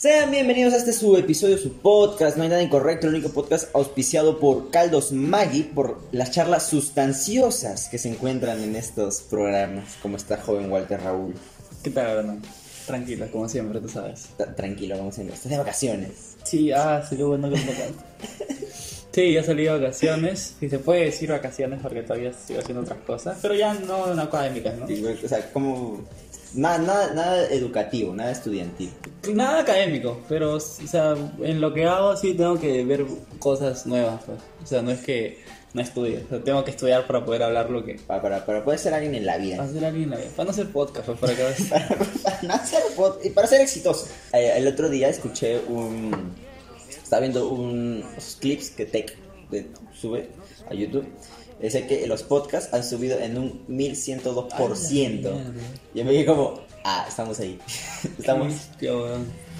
Sean bienvenidos a este su episodio, su podcast, no hay nada incorrecto, el único podcast auspiciado por Caldos Maggi, por las charlas sustanciosas que se encuentran en estos programas, como está joven Walter Raúl. ¿Qué tal, Brandon? Tranquila, como siempre, tú sabes. Tranquilo, vamos a estás de vacaciones. Sí, ah, sería bueno que. Sí, ya salí de vacaciones. Si se puede decir vacaciones porque todavía sigo haciendo otras cosas. Pero ya no en académicas, ¿no? Sí, O sea, como... Nada, nada, nada educativo, nada estudiantil. Nada académico, pero, o sea, en lo que hago sí tengo que ver cosas nuevas, pues. O sea, no es que no estudie. O sea, tengo que estudiar para poder hablar lo que... Para, para, para poder ser alguien en la vida. Para ser alguien en la vida. Para no hacer podcast, pues, para que... para, no hacer pod- y para ser exitoso. Eh, el otro día escuché un. Estaba viendo unos clips que Tech sube a YouTube. Dice que los podcasts han subido en un 1102%. Y me dije como, ah, estamos ahí. estamos.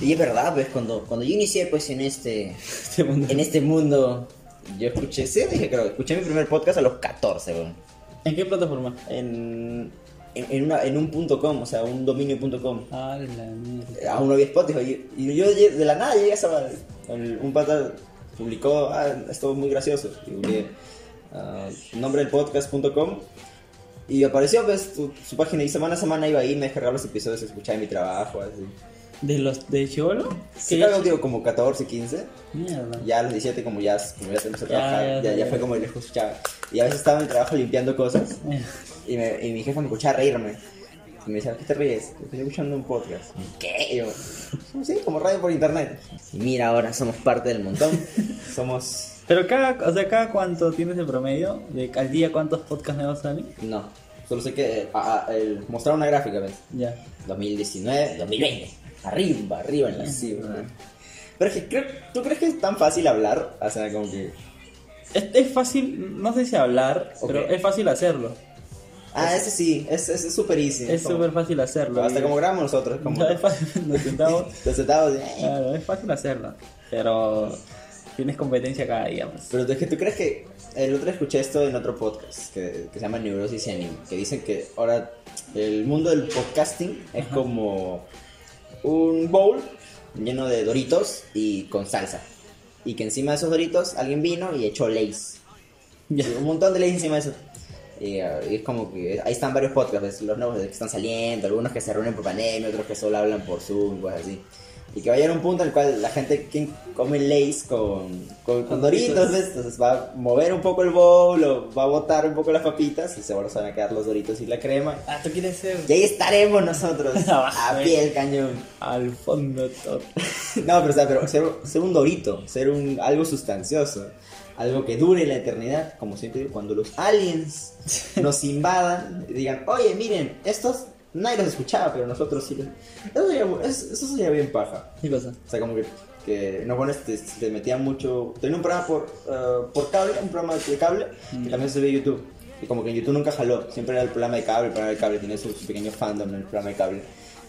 Y es verdad, pues cuando, cuando yo inicié pues en este, Este mundo. en este mundo, yo escuché, sí, dije, creo, escuché mi primer podcast a los 14, weón. ¿En qué plataforma? En, en, en una, en un punto com, o sea, un dominio.com. Ah, la mierda. aún no había Spotify. Y, y yo de la nada llegué a esa. el- Un pata publicó, ah, esto es muy gracioso. Y publiqué, ah, nombre del podcast.com. Y apareció pues, su, su página y semana a semana iba ahí, me descargaba los episodios, escuchaba en mi trabajo. Así. ¿De los de Chivolo? Sí, ya- digo, como 14, 15. Mierda. Ya a los 17, como ya, como ya a trabajar, ya, ya, ya, ya. fue como el escuchaba. Y a veces estaba en el trabajo limpiando cosas. Eh. Y, me- y mi jefa me escuchaba reírme. Y me decía, ¿qué te ríes? Estoy escuchando un podcast. ¿Qué? Y yo, sí, como radio por internet. Y mira, ahora somos parte del montón. somos... Pero cada, o sea, cada cuánto tienes el promedio, de al día cuántos podcasts nuevos salen. No, solo sé que el, mostrar una gráfica, ¿ves? Ya. 2019, 2020. Arriba, arriba en la cima. Pero es que, creo- ¿tú crees que es tan fácil hablar? O sea, como que... Es, es fácil, no sé si hablar, Ok. pero es fácil hacerlo. Ah, ese sí, es es es súper easy. Es como- súper fácil hacerlo. Hasta y- como grabamos nosotros, como... Ya, es fácil, nos sentamos. Los sentados, eh. Claro, es fácil hacerlo. Pero tienes competencia cada día más. Pero es que tú crees que el otro escuché esto en otro podcast que, que se llama Neurosis y Anime, que dicen que ahora el mundo del podcasting es como un bowl lleno de doritos y con salsa. Y que encima de esos doritos alguien vino y echó lays. Un montón de lays encima de eso. Y, uh, y es como que ahí están varios podcasts, los nuevos que están saliendo, algunos que se reúnen por pandemia, otros que solo hablan por Zoom, cosas así. Y que va a llegar un punto en el cual la gente quien come lays con, con, con doritos, ¿ves? entonces va a mover un poco el bowl, o va a botar un poco las papitas y seguro se van a quedar los doritos y la crema. Ah, tú quieres ser Y ahí estaremos nosotros, a Abajo, pie del cañón. al fondo todo. No, pero, o sea, pero ser, ser un dorito, ser un, algo sustancioso, algo que dure la eternidad, como siempre digo, cuando los aliens nos invadan y digan, oye, miren, estos nadie los escuchaba, pero nosotros sí los... Eso sería, eso, sería bien paja. ¿Qué cosa? O sea, como que, que no pones, te, te metía mucho... Tenía un programa por, eh, por cable, un programa de cable, que también se ve en YouTube. Y como que en YouTube nunca jaló, siempre era el programa de cable, el programa de cable, tenía su, su pequeño fandom en el programa de cable.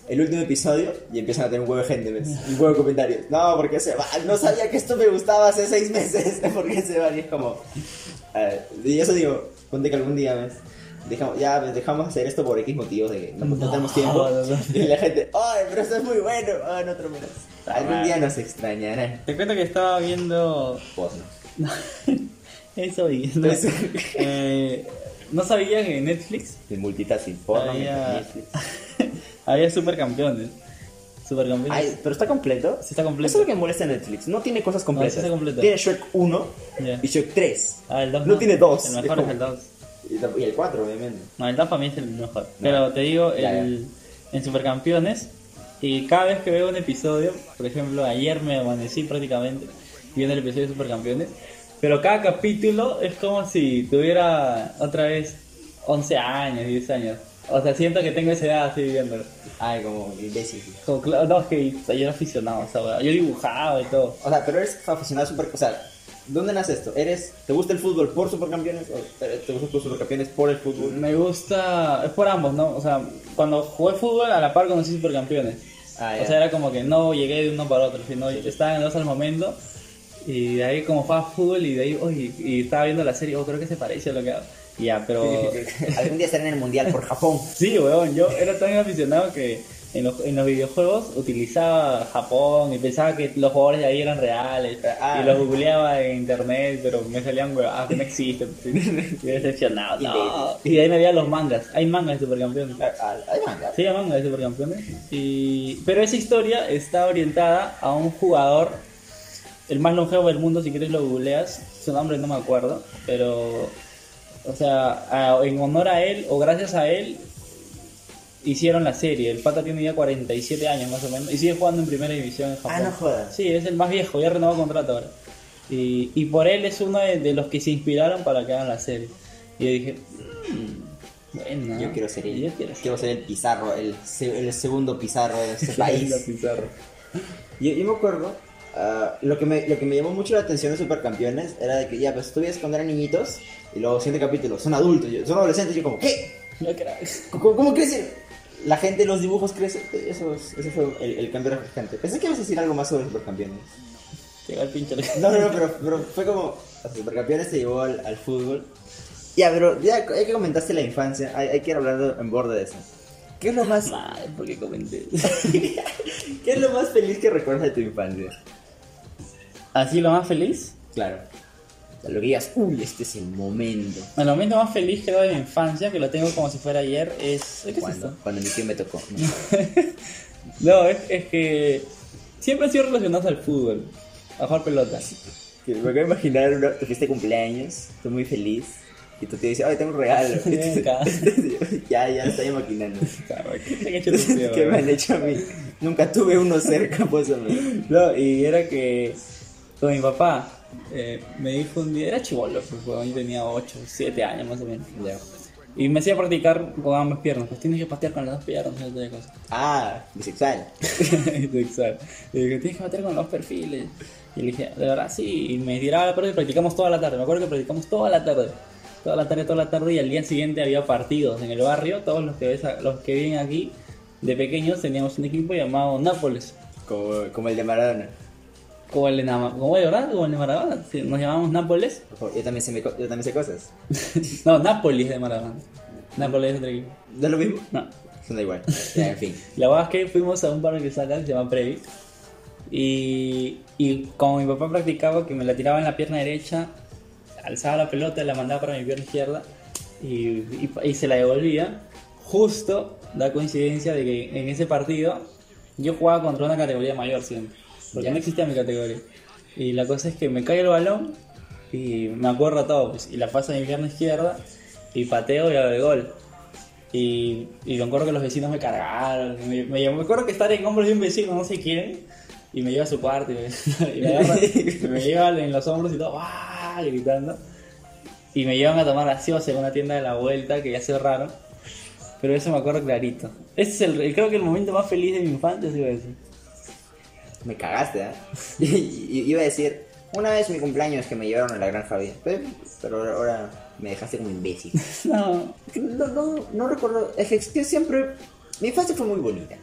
El último episodio y empiezan a tener un huevo de gente, ¿ves? Un huevo de comentarios. No, porque se va. No sabía que esto me gustaba hace seis meses. ¿Por qué se va? Y es como. eh, y eso digo, ponte que algún día, ¿ves? Dejamos, ya ves, dejamos hacer esto por X motivos de que no, no No, tenemos tiempo. no, no. Y la gente, ¡ay, pero esto es muy bueno! ¡Ah, no otro menos! Algún día nos extrañarán. Te cuento que estaba viendo Pues no. eso y no, Eso. eh, no sabía que en Netflix De multitasking, porno, Había- Netflix. había supercampeones. Supercampeones. Ay, pero está completo. Sí está completo. Eso es lo que molesta Netflix. No tiene cosas completas. sí está completo. Tiene Shrek 1 Ya. y Shrek 3. Ah, el 2 No tiene dos. El Es mejor es, como- el 2. Y el 4, obviamente. No, el 2 para mí es el mejor. Pero te digo, Ya, el, en Supercampeones, y cada vez que veo un episodio, por ejemplo, ayer me amanecí prácticamente viendo el episodio de Supercampeones, pero cada capítulo es como si tuviera otra vez 11 años, 10 años. O sea, siento que tengo esa edad así viéndolo. Ay, como imbécil. Como, no, es que o sea, yo era aficionado a esa weá. Yo dibujaba y todo. O sea, pero eres aficionado a super... O sea, ¿dónde nace esto? ¿Eres, ¿Te gusta el fútbol por supercampeones o te gusta los supercampeones por el fútbol? Me gusta, es por ambos, ¿no? O sea, cuando jugué fútbol a la par conocí supercampeones. Ah, o sea, era como que no llegué de uno para otro, sino estaban en dos al momento. Y de ahí como jugaba fútbol y de ahí, oye, y estaba viendo la serie, oh, creo que se parece a lo que hago. Ya, pero... Algún día estaré en el mundial por Japón. Sí, weón, yo era tan aficionado que en los, en los videojuegos utilizaba Japón y pensaba que los jugadores de ahí eran reales. Ah. Y los googleaba en internet, pero me salían huevadas que no existen. Y decepcionado, no. Y de ahí me veía los mangas. Hay mangas de supercampeones. Ah, Hay manga. Sí, hay mangas de supercampeones. Y... Pero esa historia está orientada a un jugador, el más longevo del mundo, si quieres lo googleas. Su nombre no me acuerdo, pero. O sea, en honor a él, o gracias a él, hicieron la serie. El pata tiene ya 47 años más o menos y sigue jugando en primera división en Japón. Ah, no jodas. Sí, es el más viejo, ya renovó contrato ahora. Y, y por él es uno de, de los que se inspiraron para que hagan la serie. Y yo dije, "Mm, bueno. Yo quiero ser el, Yo quiero ser quiero ser el pizarro, el, el segundo pizarro de este país. La pizarra. Yo, yo me acuerdo, ah, lo, que me, lo que me llamó mucho la atención de Supercampeones era de que ya, pues tú ves cuando eran niñitos y luego siguiente capítulo, son adultos, yo- son adolescentes, y yo como, ¿qué? ¿Cómo, cómo crece? La gente, los dibujos crecen. Eso, es- ese fue el, el cambio refrescante. Pensé que ibas a decir algo más sobre Supercampeones. Llega el pinche. No, no, no, pero, pero fue como. Supercampeones te llevó al, al fútbol. Ya, pero ya, ya que comentaste la infancia, hay, hay que ir hablando en borde de eso. ¿Qué es lo más, Madre, ¿por qué comenté? ¿qué es lo más feliz que recuerdas de tu infancia? ¿Así lo más feliz? Claro. Lo que digas, uy, este es el momento. El momento más feliz creo de mi infancia, que lo tengo como si fuera ayer, es... ¿Qué es Cuando, esto? cuando mi tío me tocó. ¿no? No, es, es que siempre he sido relacionado al fútbol, a jugar pelota. Que me acabo de imaginar una, tu fiesta de cumpleaños, estoy muy feliz. Y tu tío dice, ay, tengo un regalo. Ya, ya, estoy imaginando. ¿Qué han hecho tus tíos, ¿Qué me weón? han hecho a mí? Nunca tuve uno cerca, pues. No, y era que con mi papá eh, me dijo un día, era chivolo, pues, weón, yo tenía 8, 7 años más o menos. Ya. Y me hacía practicar con ambas piernas, pues tienes que patear con las dos piernas, no sé qué cosa. Ah, bisexual. Exacto. Y dije, tienes que bater con los perfiles. Y le dije, de verdad sí. Y me tiraba la pelota y practicamos toda la tarde. Me acuerdo que practicamos toda la tarde. Toda la tarde, toda la tarde. Y al día siguiente había partidos en el barrio. Todos los que, ves los que viven aquí, de pequeños, teníamos un equipo llamado Nápoles. Como, como el de Maradona. Como el de, como de verdad, como el de Maradona. Nos llamamos Nápoles. Yo también, sé, me co- yo también sé cosas. no, Nápoles de Maradona. Nápoles es otro equipo. ¿No es lo mismo? No. Suena igual. Ya, en fin. La verdad es que fuimos a un barrio que saca, se llama Previ. Y, y como mi papá practicaba que me la tiraba en la pierna derecha, alzaba la pelota y la mandaba para mi pierna izquierda y, y- y se la devolvía. Justo da coincidencia de que en ese partido yo jugaba contra una categoría mayor siempre, porque no existía mi categoría. Y la cosa es que me cae el balón y me acuerdo todo, pues, y la paso a mi pierna izquierda y pateo y hago el gol. Y, y me acuerdo que los vecinos me cargaron. Me, me, me acuerdo que estar en hombros de un vecino, no sé quién, y me lleva a su cuarto y me, y me, agarra- y me lleva en los hombros y todo, ¡ah! gritando. Y me llevan a tomar gaseosa en una tienda de la vuelta que ya cerraron. Pero eso me acuerdo clarito. Ese es el, creo que el momento más feliz de mi infancia, sí. Me cagaste, ¿eh? Y- y- Iba a decir, una vez mi cumpleaños que me llevaron a la granja bien. Pero, pero ahora me dejaste como imbécil. No, No, no, no recuerdo. Es que, siempre. Mi infancia fue muy bonita.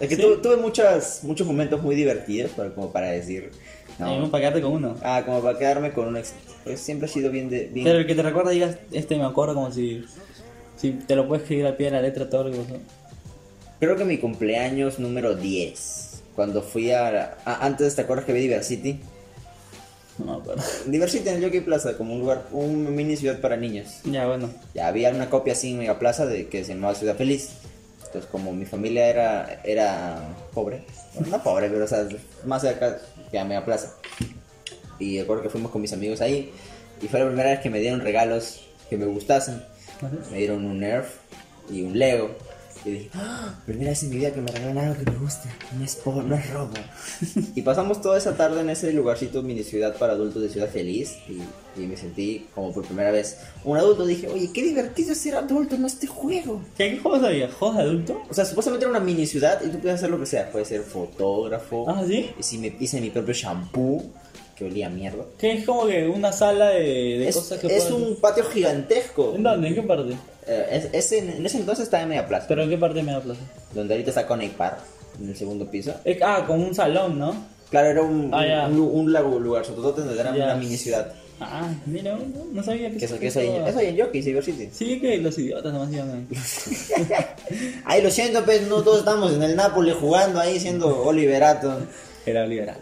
Es que ¿Sí? tuve, tuve muchas, muchos momentos muy divertidos para, como para decir. no. No, para quedarte con uno. ah, como para quedarme con un ex. Pues siempre ha sido bien de. Bien, Pero el que te recuerda digas, este me acuerdo como si, si te lo puedes escribir al pie de la letra todo lo que pasó. Creo que mi cumpleaños número 10. Cuando fui a. a- antes, ¿te acuerdas que vi Diversity? No acuerdo. Diversity en el Jockey Plaza, como un lugar, un mini ciudad para niños. Ya, bueno. Ya había una copia así en Mega Plaza de que se llamaba Ciudad Feliz. Entonces, como mi familia era, era pobre, bueno, no pobre, pero o sea, más cerca que a Mega Plaza. Y recuerdo que fuimos con mis amigos ahí. Y fue la primera vez que me dieron regalos que me gustasen. Me dieron un Nerf y un Lego. Y dije, "Ah, primera vez en mi vida que me regalan algo que me gusta. No es, por, no es robo. y pasamos toda esa tarde en ese lugarcito mini ciudad para adultos de Ciudad Feliz. Y, y me sentí como por primera vez un adulto. Dije, oye, qué divertido es ser adulto en este juego. ¿Qué, qué juegos había? ¿Juegos adulto? O sea, supuestamente era una mini ciudad y tú puedes hacer lo que sea. Puedes ser fotógrafo. Ah, ¿sí? Y si me hice mi propio shampoo, que olía a mierda. Que es como que una sala de, de Es, cosas que es un patio gigantesco. ¿En dónde? ¿En qué parte? Eh, es- es en, en ese entonces estaba en Media Plaza, ¿Pero en qué parte me da plaza? donde ahorita está Connect Park, en el segundo piso. Es- ah, como un salón, ¿no? Claro, era un, Ah, un, un lugar, sobre todo donde era una mini ciudad. Ah, mira, no, no sabía que Que eso, que eso, hay, eso hay en Yoki, Cyber City. Sí, que los idiotas nomás iban ahí. Ay, lo siento, pues no todos estamos en el Napoli jugando ahí siendo Oliverato. Era liberal.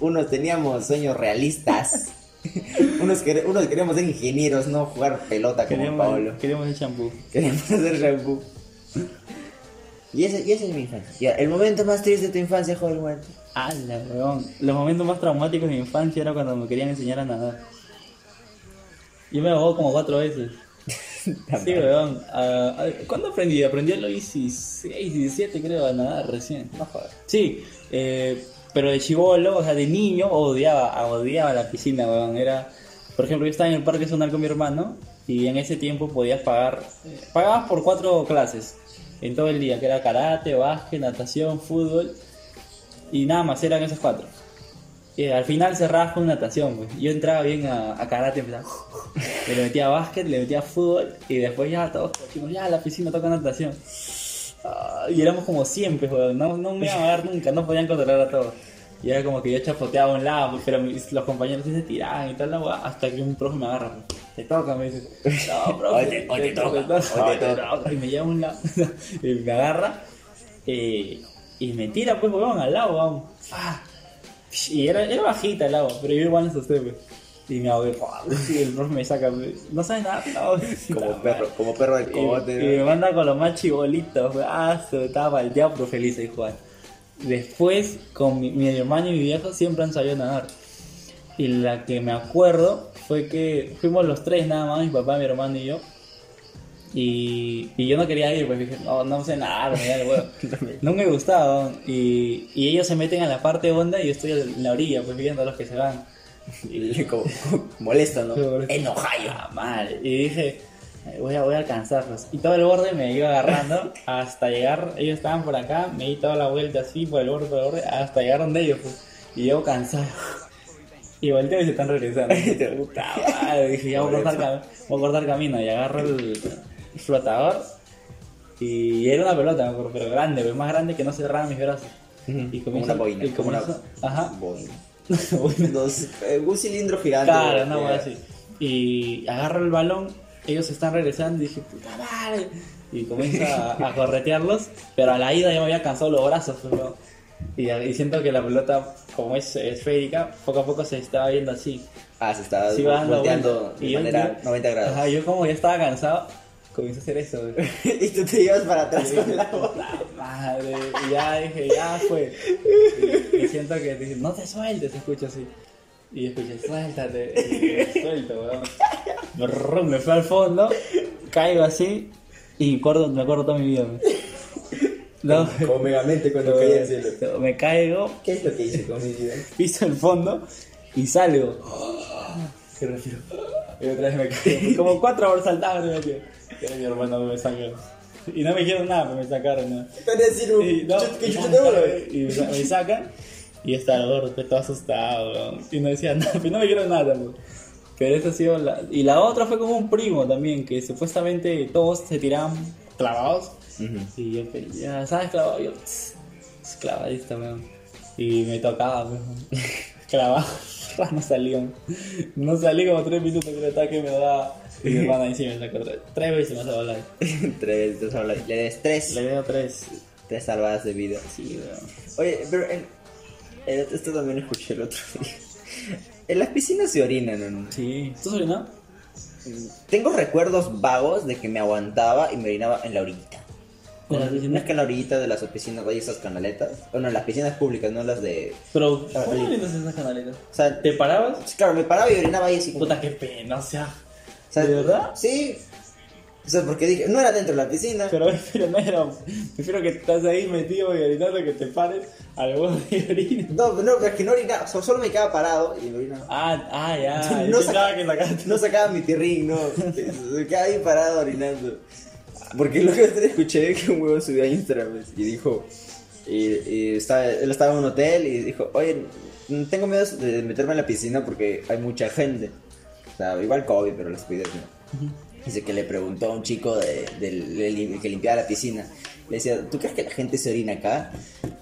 Unos teníamos sueños realistas. unos, quer- unos queríamos ser ingenieros, no jugar pelota como Queríamos, Paolo. queríamos el champú. Queríamos hacer shampoo. Y ese, y ese es mi infancia. El momento más triste de tu infancia, joven Walter. ¡Hala, weón! Los momentos más traumáticos de mi infancia era cuando me querían enseñar a nadar. Yo me ahogó como cuatro veces. Sí, weón. Ah, ah, ¿Cuándo aprendí? Aprendí a los 16, 17 creo a nadar recién. No jodas. Sí, eh, pero de chivolo, o sea, de niño odiaba, odiaba la piscina, weón. Era, por ejemplo, yo estaba en el parque zonal con mi hermano y en ese tiempo podías pagar, pagabas por cuatro clases en todo el día, que era karate, básquet, natación, fútbol y nada más, eran esas cuatro. Y al final cerrabas con natación, pues. Yo entraba bien a, a karate, empezaba, le metía básquet, le metía fútbol y después ya todos ya la piscina toca natación. Y éramos como siempre, weón. No, no me iban a dar nunca, no podían controlar a todos. Y era como que yo chapoteaba a un lado, pero mis- los compañeros se tiraban y tal, la hasta que un profe me agarra. Te toca, me dice. No, profe. Hoy te- hoy te toca, hoy te. Y me lleva a un lado. y me agarra. eh, y me tira, pues, weón, al lado, weón. Ah. Y era, era bajita el agua, pero yo igual me asusté, pues. Y me ahogué, ¡pua! y el profe me saca, no sabes nada, no. Como perro, como perro del Y, cogote. y me manda con los más chibolitos, ah, estaba palteado, pero feliz ahí Juan. Después, con mi, mi hermano y mi viejo siempre han sabido nadar. Y la que me acuerdo fue que fuimos los tres nada más, mi papá, mi hermano y yo. Y, y yo no quería ir, pues dije, no, no sé nadar, me da el huevo. No me gustaba. Y, y ellos se meten a la parte honda y yo estoy en la orilla, pues viendo a los que se van. Y como, molesto, ¿no? Enojado. Ah, mal. Y dije, "Ay, voy a, voy a alcanzarlos. Y todo el borde me iba agarrando hasta llegar. Ellos estaban por acá, me di toda la vuelta así, por el borde, por el borde, hasta llegar donde ellos. Pues. Y yo cansado. Y volteo y se están regresando. Puta madre, dije, ya voy a, cortar, voy a cortar camino. Y agarro el flotador. Y era una pelota, pero grande, pues, más grande que no cerraban mis brazos. Y Como una boina. y Como una comienzo- Ajá. boina. Eh, un cilindro gigante. Claro, una eh, hueá así. Y agarro el balón, ellos están regresando y dije, puta madre. Y comienzo a, a corretearlos, pero a la ida ya me había cansado los brazos. pero- y, y siento que la pelota, como es esférica, poco a poco se estaba viendo así. Ah, se estaba Sí, volteando de manera yo- 90 grados. Ajá, yo como ya estaba cansado, comienzo a hacer eso. y tú te llevas para atrás con la bola. Madre. Y ya dije, ya fue. Y, y siento que dije, no te sueltes, escucho así. Y escuché, suéltate. Y me suelto, weón. Me fui al fondo, caigo así y me acuerdo, me acuerdo toda mi vida. weón. No, Como megamente cuando caí al cielo. me caigo, ¿Qué es lo que hice con mi vida? piso el fondo y salgo. Y respiro. Y otra vez me caigo. Como cuatro horas saltaban y me quedé. Y mi hermano me sacó. Y no me dijeron nada, pero me sacaron. ¿no? Decir un Y, no, de uno, eh. y me, sa- me sacan y está el gordo, todo asustado, weón. y no decía nada, pero no me dijeron nada. weón. Pero esa ha sido la... Y la otra fue como un primo también, que supuestamente todos se tiraban clavados. Y yo, ya, ¿sabes clavado? Yo, "Tss, es clavadista, weón. Y me tocaba, weón. Clavado. No salía. No salí como tres minutos que el ataque me daba. Y mi hermana ahí sí me sacó tres, tres veces más a volar. Tres, tres salvadas- le des tres, Le veo tres. tres salvadas de vida. Sí, weón. Oye, pero en, en- esto también lo escuché el otro día. En las piscinas se orinan, ¿no? Sí. ¿Tú orinado? Tengo recuerdos vagos de que me aguantaba y me orinaba en la orillita. ¿En la No es que en la orillita de las piscinas hay esas canaletas. Bueno, en las piscinas públicas, no las de. Pero, ¿cómo orinas en esas canaletas? O sea, ¿Te parabas? claro, me paraba y orinaba ahí así como. Puta, qué pena, o sea. O sea, ¿De verdad? Sí. O sea, porque dije, no era dentro de la piscina. Pero, pero no era. Prefiero que estás ahí metido y orinando que te pares al huevo y orines. No, no, es que no orinaba, so- solo me quedaba parado y orinaba. Ah, ah, ya. No sacaba- que sacaste. No sacaba mi tirrín, no. Se quedaba ahí parado orinando. Porque lo que escuché que un huevón subió a Instagram y dijo. Y, y estaba, él estaba en un hotel y dijo: Oye, tengo miedo de meterme en la piscina porque hay mucha gente. Sea, igual COVID, pero las cuidas no. Dice que le preguntó a un chico de- del del que limpiaba la piscina. Le decía, ¿tú crees que la gente se orina acá?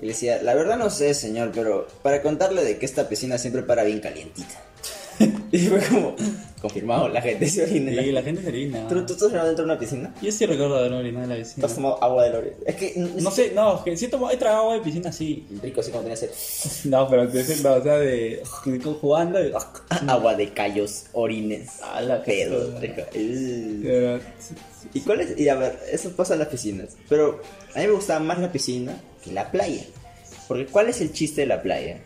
Y le decía, la verdad no sé, señor, pero para contarle de que esta piscina siempre para bien calientita. y fue como, confirmado, la gente se orina. la- Sí, la gente se orina. ¿Tú, tú estás dentro de una piscina? Yo sí recuerdo haber orinado en la ¿Tú piscina. has tomado agua del orina? Es que No sé, no, que sí he tomado, he tragado agua de piscina, sí. Rico, así como tenía sed. No, pero te no, o sea, de jugando y. Agua de callos, orines. A la Pedo. rico. Uh. Pero- ¿Y cuál es? Y a ver, eso pasa en las piscinas. Pero a mí me gustaba más la piscina que la playa. Porque ¿cuál es el chiste de la playa?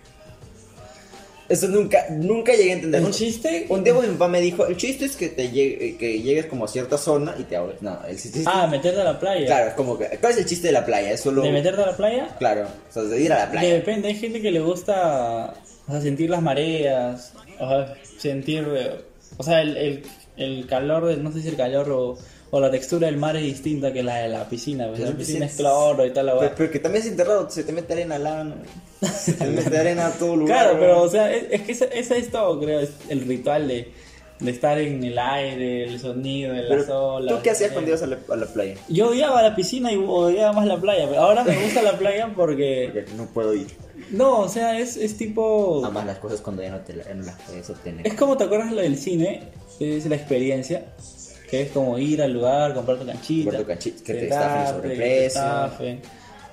Eso nunca, nunca llegué a entender. ¿Un chiste? un día mi papá me dijo, el chiste es que te llegue- que llegues como a cierta zona y te ahogues. No, el chiste Ah, meterte a la playa. Claro, es como que, ¿cuál es el chiste de la playa? Es solo... ¿De meterte a la playa? Claro, o sea, de ir a la playa. Depende, hay gente que le gusta o sea, sentir las mareas, o sea, sentir, eh, o sea, el, el, el calor, del, no sé si el calor o, o la textura del mar es distinta que la de la piscina, pues, la piscina es cloro y tal, la Pero, que también es enterrado, se te mete arena al ano. Se te mete arena a todo lugar. Claro, pero, o sea, es, es que ese, ese es todo, creo, es el ritual de, de estar en el aire, el sonido de las olas. ¿Tú qué hacías eh. cuando ibas a la, a la playa? Yo odiaba la piscina y odiaba más la playa, pero ahora me gusta la playa porque... Porque no puedo ir. No, o sea, es, es tipo... Amas las cosas cuando ya no, te la- ya no las puedes obtener. Es como te acuerdas lo del cine, es la experiencia, que es como ir al lugar, comprar tu canchita, Comprar tu canchita, que te estafen te estafen,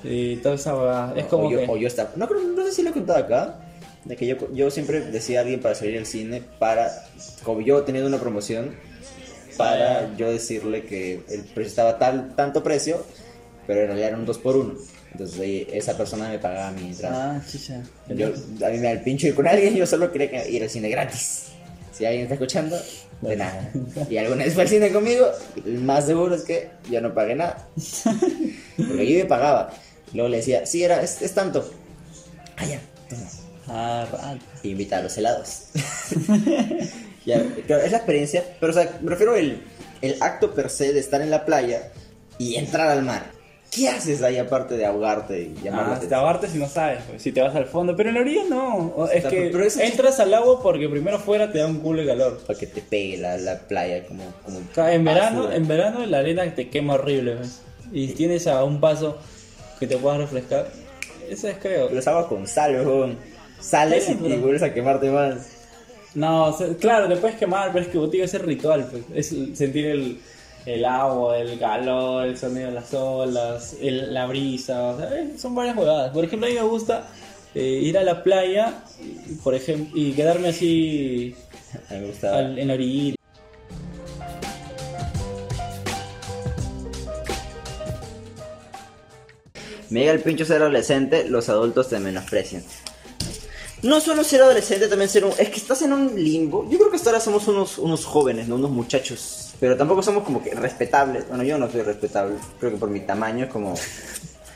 y toda esa. Es como o, yo, que o yo estaba. No, no sé si lo he contado acá. De que yo, yo siempre decía a alguien para salir al cine, para. Como yo teniendo una promoción, para Ah. yo decirle que el precio estaba tal, tanto precio, pero en realidad era un 2 por 1 Entonces ahí esa persona me pagaba mi entrada. Ah, chicha. Yo, a mí me da el pincho ir con alguien, yo solo quería que- ir al cine gratis. Si alguien está escuchando, de nada. Y alguna vez fue al cine conmigo, el más seguro es que yo no pagué nada. Porque yo me pagaba. Luego le decía, sí, era, es, es tanto. Ah, ya, toma. Ah, raro. Y invita a los helados. Ya, es la experiencia, pero o sea, me refiero el, el acto per se de estar en la playa y entrar al mar. ¿Qué haces ahí aparte de ahogarte y llamar la Ah, te atención? ahogarte si no sabes, pues, si te vas al fondo, pero en la orilla no. O- Es que pero eso- entras al agua porque primero fuera te da un culo de calor. Para que te pegue la, la playa como... como en verano, basura. en verano la arena te quema horrible, pues. Y tienes a un paso que te puedas refrescar. Eso es creo. Pero es agua con sal, weón. Sales Sí, y, pero- y vuelves a quemarte más. No, o sea, claro, te puedes quemar, pero es que contigo ese ritual, pues. Es sentir el, el agua, el calor, el sonido de las olas, el- la brisa, o sea, eh, son varias jugadas. Por ejemplo, a mí me gusta eh, ir a la playa, y, por ejemplo, y quedarme así me al- en la orilla. Me llega el pincho ser adolescente, los adultos te menosprecian. No solo ser adolescente, también ser un... Es que estás en un limbo. Yo creo que hasta ahora somos unos, unos jóvenes, ¿no? Unos muchachos. Pero tampoco somos como que respetables. Bueno, yo no soy respetable. Creo que por mi tamaño es como...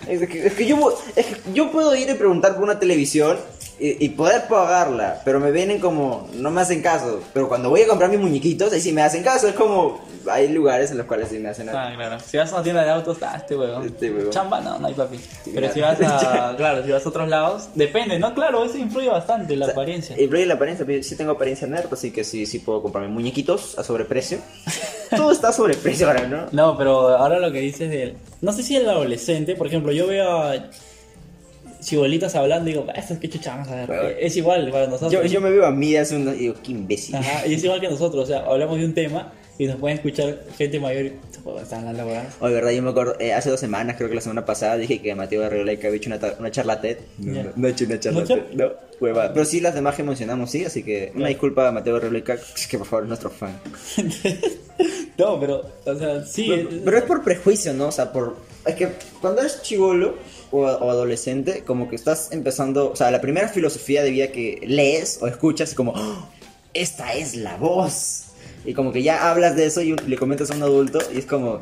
Es que, es que yo, es que yo puedo ir y preguntar por una televisión y, y poder pagarla, pero me vienen como, no me hacen caso. Pero cuando voy a comprar mis muñequitos, ahí sí me hacen caso. Es como, hay lugares en los cuales sí me hacen Ah, claro. Si vas a una tienda de autos, ah, este huevón. Este huevón. Chamba, no, no hay papi. Pero si vas a, claro, si vas a otros lados, depende, ¿no? Claro, eso influye bastante la O sea, apariencia. Influye la apariencia, pero sí tengo apariencia nerd, así que sí, sí puedo comprarme muñequitos a sobreprecio. Todo está a sobreprecio ahora, ¿no? No, pero ahora lo que dices de... No sé si el adolescente, por ejemplo, yo veo a chibolitas hablando digo, "Ah, estos qué chucha vamos a ver. Pero- Es igual para nosotros. Yo, yo me veo a mí hace unos digo, qué imbécil. Ajá, y es igual que nosotros, o sea, hablamos de un tema y nos pueden escuchar gente mayor "Pues, están hablando weas". Oye, verdad, yo me acuerdo, eh, hace dos semanas, creo que la semana pasada, dije que Mateo Arriola había hecho una, una charla TED. No, Ya. no, no he hecho una charla ¿No TED, no, hueva. Pero sí, las demás que mencionamos, sí, así que una Ya. disculpa a Mateo Arriola, que por favor es nuestro fan. no, pero, o sea, sí. Pero, es- pero es por prejuicio, ¿no? O sea, por... Es que cuando eres chivolo o, o adolescente, como que estás empezando... O sea, la primera filosofía de vida que lees o escuchas es como... "Oh, esta es la voz. Y como que ya hablas de eso y le comentas a un adulto y es como,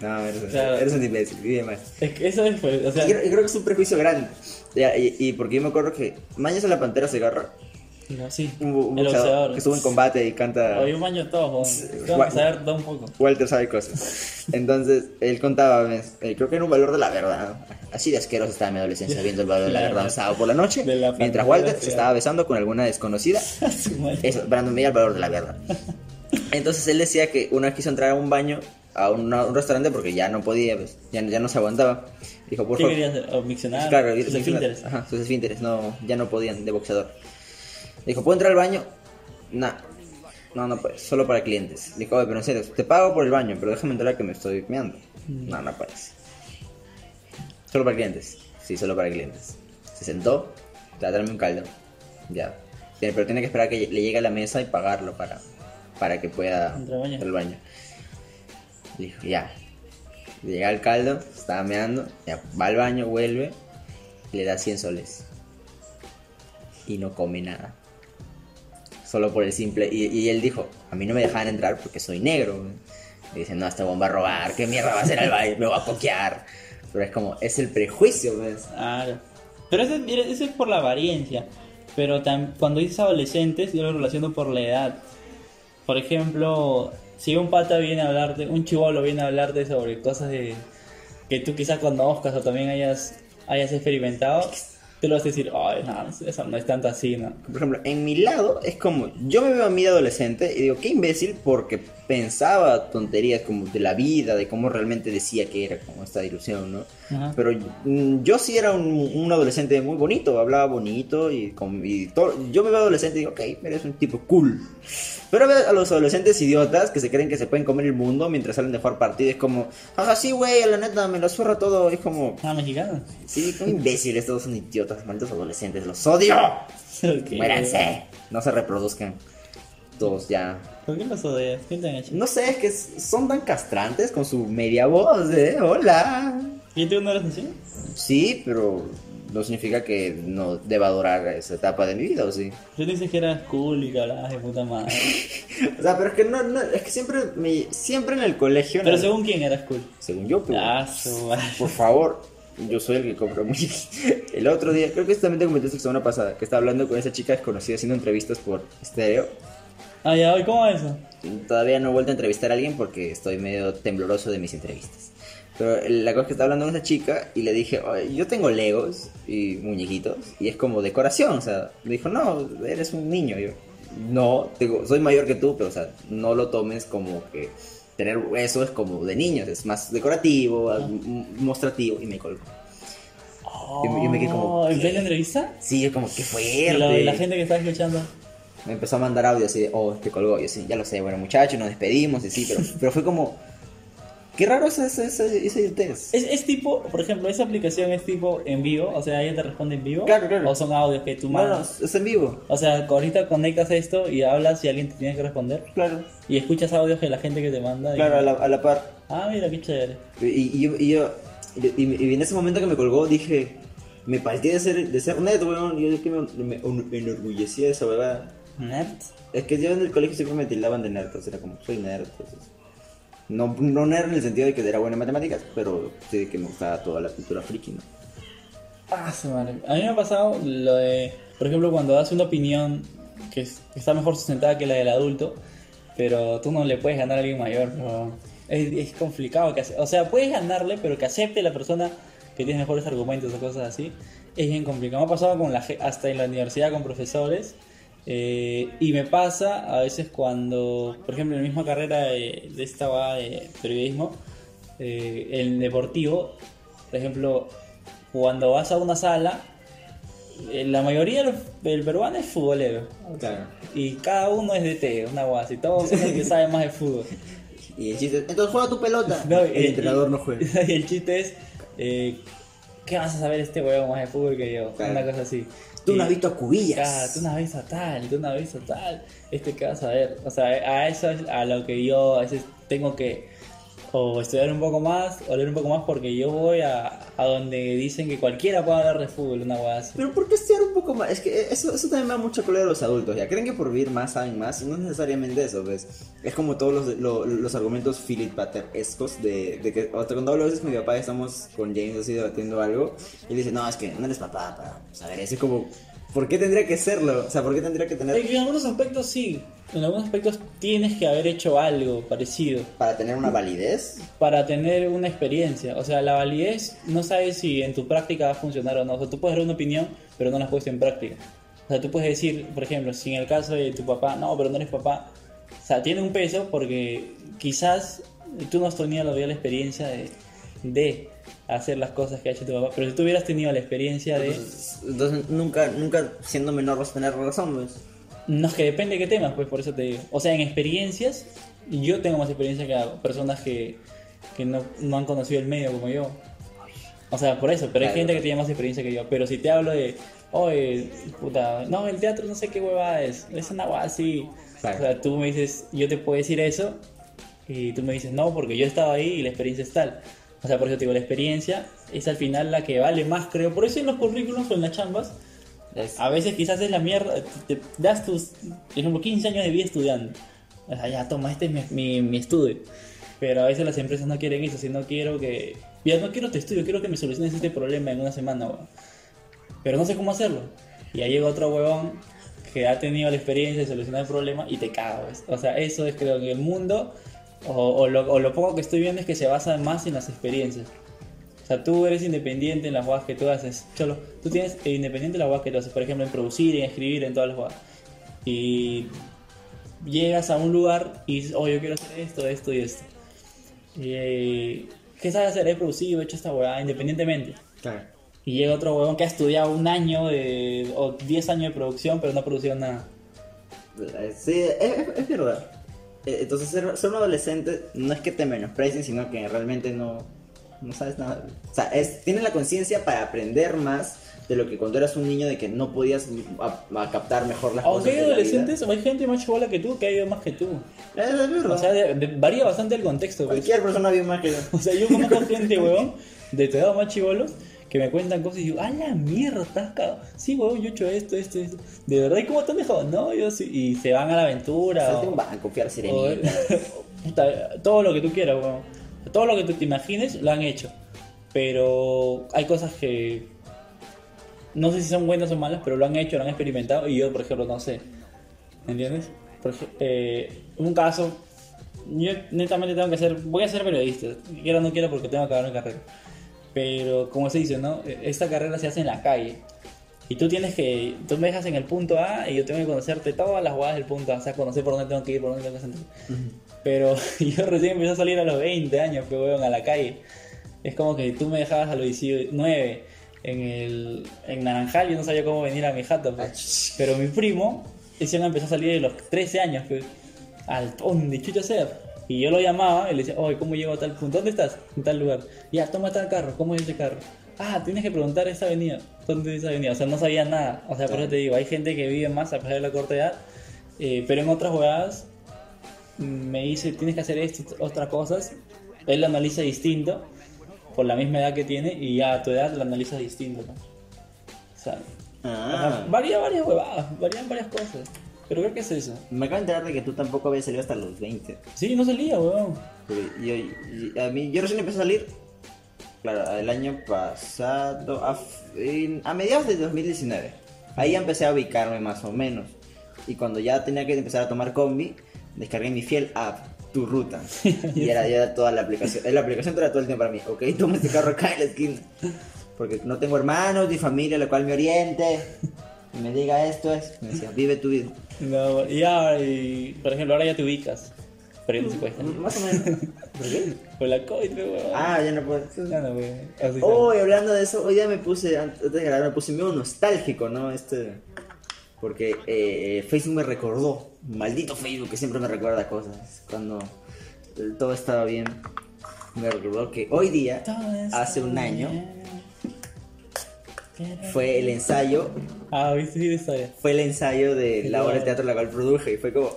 no, eres, Claro. eres un imbécil y demás. Es que eso es, pues, o sea, Y creo, y creo que es un prejuicio grande. Y, y porque yo me acuerdo que Mañas a la Pantera Segarra, no, sí, un, un el boxeador que estuvo en combate y canta... Hoy un baño todo, tengo que saber un poco. Walter sabe cosas. Entonces, él contaba, ¿ves? Eh, creo que era un valor de la verdad. Así de asqueroso estaba mi adolescencia viendo el valor de la verdad un sábado por la noche. La Mientras Walter se estaba besando con alguna desconocida. Eso, Brandon veía el valor de la verdad. Entonces él decía que una vez quiso entrar a un baño, a un, a un restaurante porque ya no podía, pues, ya, ya no se aguantaba. Dijo, por ¿Qué favor. hacer? ¿O miccionar? Claro, sus esfínteres. Ajá, sus esfínteres, no, ya no podían de boxeador. Dijo, ¿puedo entrar al baño? Nah. No, no puedes, solo para clientes. Dijo, oye, pero en serio, te pago por el baño, pero déjame entrar que me estoy meando. Mm. No, no puedes. Solo para clientes. Sí, solo para clientes. Se sentó, tráeme un caldo. Ya. Pero tiene que esperar que le llegue a la mesa y pagarlo para, para que pueda Entrar al baño. al. Dijo, ya. Llega el caldo, estaba meando, ya, va al baño, vuelve, le da 100 soles. Y no come nada. Solo por el simple. Y, y él dijo, a mí no me dejaban entrar porque soy negro. güey". Y dicen, no, este bomba a robar, ¿qué mierda va a hacer al baño? Me va a coquear. Pero es como, es el prejuicio, ¿ves? Claro. Pero eso, es por la apariencia. Pero tam- cuando dices adolescentes, yo lo relaciono por la edad. Por ejemplo, si un pata viene a hablarte, un chivolo viene a hablarte sobre cosas de que tú quizás conozcas o también hayas, hayas experimentado, tú lo vas a decir, ay, no, eso no es tanto así, ¿no? Por ejemplo, en mi lado es como, yo me veo a de adolescente y digo, qué imbécil porque pensaba tonterías como de la vida, de cómo realmente decía que era como esta ilusión, ¿no? Ajá. Pero mm, yo sí era un, un adolescente muy bonito, hablaba bonito y, con, y todo. Yo me veo adolescente y digo, ok, eres un tipo cool. Pero veo a los adolescentes idiotas que se creen que se pueden comer el mundo mientras salen de jugar partido. Es como, ajá, sí, güey, a la neta, me lo zurra todo. Es como, Ah, mexicano. sí, qué imbéciles, todos son idiotas, malditos adolescentes, los odio. Muéranse, no se reproduzcan. Todos ya. ¿Por qué los odias? ¿Quién te han hecho? No sé, es que son tan castrantes con su media voz, ¿eh? Hola. ¿Y tú no eres así? Sí, pero no significa que no deba adorar esa etapa de mi vida, ¿o sí? Tú dices que eras cool y que hablabas de puta madre. O sea, pero es que no, no es que siempre, me, siempre en el colegio... Pero no- según quién eras cool. según yo, pero, Ah, su por favor, yo soy el que compra. El otro día, creo que también te comenté esta semana pasada, que estaba hablando con esa chica desconocida haciendo entrevistas por estéreo. Ah, ya, ¿cómo es eso? Todavía no he vuelto a entrevistar a alguien porque estoy medio tembloroso de mis entrevistas. Pero la cosa es que estaba hablando con esa chica y le dije, "Oye, yo tengo legos y muñequitos y es como decoración, o sea, me dijo, no, eres un niño. Y yo, no, digo, soy mayor que tú, pero o sea, no lo tomes como que tener eso es como de niños, es más decorativo, m- mostrativo y me colgó. Yo- yo me quedé como, Oh, ¿En plena entrevista? Sí, yo como, qué Y fuerte. la, y la gente que está escuchando. Me empezó a mandar audio así de, oh, te colgó. Y yo sí, ya lo sé, bueno, muchachos, nos despedimos y sí, pero, pero fue como, qué raro ese, ese, ese, ese idiotez. Es, es tipo, por ejemplo, esa aplicación es tipo en vivo, o sea, ella te responde en vivo. Claro, claro. O son audios que tú No, no, mandas. es en vivo. O sea, ahorita conectas esto y hablas y alguien te tiene que responder. Claro, Y escuchas audios de la gente que te manda. y- claro, a la, a la par. Ah, mira, qué chévere. Y, y yo, y, yo y, en ese momento que me colgó dije, me partí de ser, de ser nerd, weón. Yo que me, me, enorgullecía de esa huevada. Nerd. Es que yo en el colegio siempre me tildaban de nerd, entonces era como, soy nerd, entonces. No, no nerd en el sentido de que era bueno en matemáticas, pero sí de que me gustaba toda la cultura friki, ¿no? Ah, su madre. A mí me ha pasado lo de, por ejemplo, cuando das una opinión que, es- que está mejor sustentada que la del adulto, pero tú no le puedes ganar a alguien mayor. pero Es, es complicado. Que, o sea, puedes ganarle, pero que acepte la persona que tiene mejores argumentos o cosas así. Es bien complicado. Me ha pasado con la, hasta en la universidad con profesores. Eh, y me pasa a veces cuando, por ejemplo, en la misma carrera de, de esta va de periodismo, eh, el deportivo, por ejemplo, cuando vas a una sala, eh, la mayoría del, del peruano es futbolero. Claro. Y cada uno es de T, una guasa. Y todos son los que saben más de fútbol. Y el chiste, entonces juega tu pelota. No, el entrenador no juega. Y el chiste es, eh, ¿qué vas a saber este huevo más de fútbol que yo? Claro. Una cosa así. Tú no has visto a Cubillas. Claro, tú no has visto tal, tú no has visto tal. Este que vas a ver. O sea, a eso es a lo que yo a veces tengo que o estudiar un poco más, o leer un poco más porque yo voy a, a donde dicen que cualquiera puede hablar de fútbol, una hueá así. Pero ¿por qué estudiar un poco más? Es que eso, eso también me da mucho color a los adultos. ¿Ya creen que por vivir más saben más? No es necesariamente eso, ¿ves? Es como todos los, lo- los argumentos Philip Butter-escos de, de que hasta cuando hablo a veces con mi papá estamos con James así debatiendo algo y dice, no, es que no eres papá para saber. Es como, ¿por qué tendría que serlo? O sea, ¿por qué tendría que tener... En algunos aspectos sí, en algunos aspectos tienes que haber hecho algo parecido Para tener una validez? para tener una experiencia. O sea, la validez no sabes si en tu práctica va a funcionar o no. O sea, tú puedes dar una opinión, pero no la has puesto en práctica. O sea, tú puedes decir, por ejemplo, si en el caso de tu papá, no, pero no eres papá. O sea, tiene un peso porque quizás tú no has tenido la experiencia de, de hacer las cosas que ha hecho tu papá. Pero si tú hubieras tenido la experiencia de... Entonces, entonces nunca, nunca siendo menor vas a tener razón, ¿ves? No es que depende de qué temas, pues por eso te digo. O sea, en experiencias, yo tengo más experiencia que personas que, que no, no han conocido el medio como yo. O sea, por eso, pero hay Claro. gente que tiene más experiencia que yo. Pero si te hablo de, oye, puta, no, el teatro no sé qué hueva es, es una hueva así. Claro. O sea, tú me dices, yo te puedo decir eso, y tú me dices, no, porque yo he estado ahí y la experiencia es tal. O sea, por eso te digo, la experiencia es al final la que vale más, creo. Por eso en los currículums o en las chambas, Es- a veces quizás es la mierda, te te das tus, por ejemplo, 15 años de vida estudiando. O sea, ya toma, este es mi, mi, mi estudio. Pero a veces las empresas no quieren eso, si no quiero que... Ya no quiero tu estudio, quiero que me soluciones este problema en una semana, weón. Pero no sé cómo hacerlo. Y ahí llega otro huevón que ha tenido la experiencia de solucionar el problema y te cagas. O sea, eso es creo que el mundo, o, o lo, o lo poco que estoy viendo es que se basa más en las experiencias. O sea, tú eres independiente en las jugadas que tú haces. Cholo, tú tienes eh, independiente en las jugadas que tú haces. Por ejemplo, en producir, en escribir, en todas las jugadas. Y llegas a un lugar y dices, oh, yo quiero hacer esto, esto y esto. Y, eh, ¿Qué sabes hacer? He producido, he hecho esta huevada independientemente. Claro. Y llega otro huevón que ha estudiado un año de, o 10 años de producción, pero no ha producido nada. Sí, es, es- es verdad. Eh, Entonces, ser, ser un adolescente no es que te menosprecien, sino que realmente no, no sabes nada. O sea, es, tienes la conciencia para aprender más de lo que cuando eras un niño de que no podías a, a captar mejor las Aunque cosas. hay la vida. adolescentes, o hay gente más chivola que tú que ha ido más que tú. Es, verdad. O sea, de- de- varía bastante el contexto. pues. Cualquier persona vio más que yo. O sea, yo conozco gente, huevón, de tu edad más chivolos, que me cuentan cosas y digo, ¡ah, la mierda, estás cagado! Sí, huevón, yo he hecho esto, esto, esto. ¿De verdad? ¿Y cómo te han dejado? No, yo sí. Y se van a la aventura. O- un banco, fiar o- sirenita. Puta, todo lo que tú quieras, huevón. Todo lo que tú te imagines lo han hecho. Pero hay cosas que no sé si son buenas o malas, pero lo han hecho, lo han experimentado y yo, por ejemplo, no sé. ¿Entiendes? Por ej- eh, un caso, yo netamente tengo que ser, voy a ser periodista, quiero o no quiero porque tengo que acabar mi carrera. Pero como se dice, ¿no? Esta carrera se hace en la calle. Y tú tienes que, tú me dejas en el punto A y yo tengo que conocerte todas las jugadas del punto A, o sea, conocer por dónde tengo que ir, por dónde tengo que sentar. Pero yo recién empecé a salir a los 20 años, que weón, a la calle. Es como que tú me dejabas a los 19 en el en Naranjal, yo no sabía cómo venir a mi jato. pues. Pero mi primo, ese me empezó a salir de los 13 años, pues, al ¿dónde chucho ser? Y yo lo llamaba y le decía, oye, ¿cómo llego a tal punto? ¿Dónde estás? En tal lugar. Ya, toma tal carro, ¿cómo es ese carro? Ah, tienes que preguntar esta avenida. ¿Dónde es esa avenida? O sea, no sabía nada. O sea, por eso te digo, hay gente que vive más a pesar de la corta edad, eh, pero en otras jugadas me dice, tienes que hacer esto, otras cosas. Él lo analiza distinto, por la misma edad que tiene, y ya a tu edad lo analiza distinto. ¿no? O sea, Ah. varía varias huevadas, varían varias cosas. Pero creo que es eso. Me acabo de enterar de que tú tampoco habías salido hasta los 20. Sí, no salía, weón. Yo, yo- a mí, yo recién empecé a salir, claro, el año pasado, a, fin- a mediados de 2019. Ahí empecé a ubicarme más o menos. Y cuando ya tenía que empezar a tomar combi, descargué mi fiel app, Tu Ruta. y era ya toda la aplicación. La aplicación era todo el tiempo para mí. Ok, toma este carro acá en la esquina. Porque no tengo hermanos ni familia, lo cual me oriente. Y me diga esto es. Me decía, vive tu vida. No, y ya, y, por ejemplo, ahora ya te ubicas. Pero ya no se puede salir. Más o menos. ¿Por qué? Por la COVID, weón. Ah, ya no puedo. Ya no, weón. Así Oh, y hablando de eso, hoy día me puse, antes de grabar, me puse medio nostálgico, ¿no? Este. Porque eh, Facebook me recordó, maldito Facebook que siempre me recuerda cosas. Cuando eh, todo estaba bien, me recordó que hoy día, hace un año, fue el ensayo, Ah, viste sí, la historia. fue el ensayo de la obra de teatro la cual produje y fue como.